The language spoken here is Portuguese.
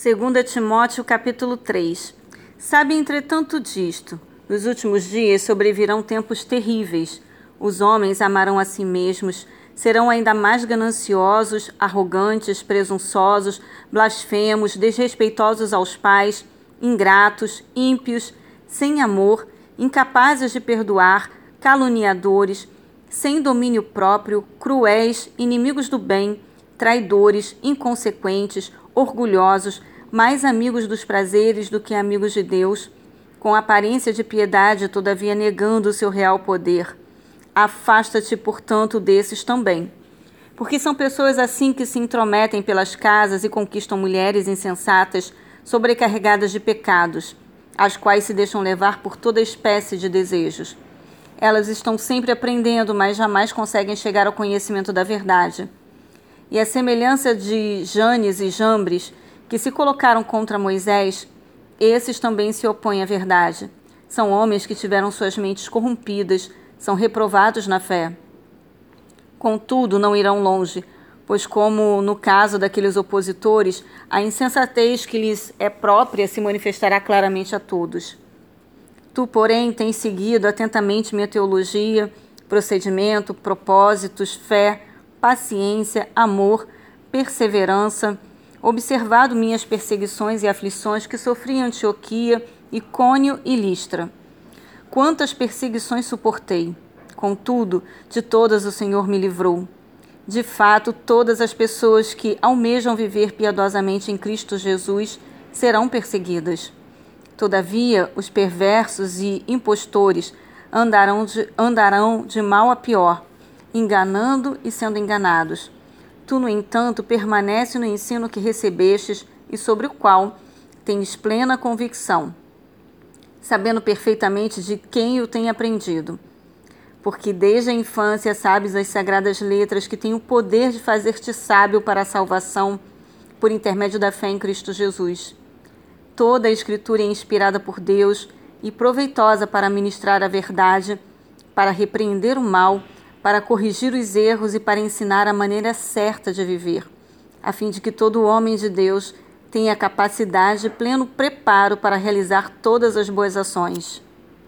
2 Timóteo capítulo 3 Sabe, entretanto, disto: nos últimos dias sobrevirão tempos terríveis. Os homens amarão a si mesmos, serão ainda mais gananciosos, arrogantes, presunçosos, blasfemos, desrespeitosos aos pais, ingratos, ímpios, sem amor, incapazes de perdoar, caluniadores, sem domínio próprio, cruéis, inimigos do bem, traidores, inconsequentes, orgulhosos, mais amigos dos prazeres do que amigos de Deus, com aparência de piedade, todavia negando o seu real poder. Afasta-te, portanto, desses também. Porque são pessoas assim que se intrometem pelas casas e conquistam mulheres insensatas, sobrecarregadas de pecados, as quais se deixam levar por toda espécie de desejos. Elas estão sempre aprendendo, mas jamais conseguem chegar ao conhecimento da verdade. E a semelhança de Janes e Jambres, que se colocaram contra Moisés, esses também se opõem à verdade. São homens que tiveram suas mentes corrompidas, são reprovados na fé. Contudo, não irão longe, pois, como no caso daqueles opositores, a insensatez que lhes é própria se manifestará claramente a todos. Tu, porém, tens seguido atentamente minha teologia, procedimento, propósitos, fé, paciência, amor, perseverança, observado minhas perseguições e aflições que sofri em Antioquia, Icônio e Listra. Quantas perseguições suportei! Contudo, de todas o Senhor me livrou. De fato, todas as pessoas que almejam viver piedosamente em Cristo Jesus serão perseguidas. Todavia, os perversos e impostores andarão de, andarão de mal a pior, enganando e sendo enganados. Tu, no entanto, permanece no ensino que recebestes e sobre o qual tens plena convicção, sabendo perfeitamente de quem o tem aprendido. Porque desde a infância sabes as sagradas letras que têm o poder de fazer-te sábio para a salvação por intermédio da fé em Cristo Jesus. Toda a Escritura é inspirada por Deus e proveitosa para ministrar a verdade, para repreender o mal, para corrigir os erros e para ensinar a maneira certa de viver, a fim de que todo homem de Deus tenha capacidade e pleno preparo para realizar todas as boas ações.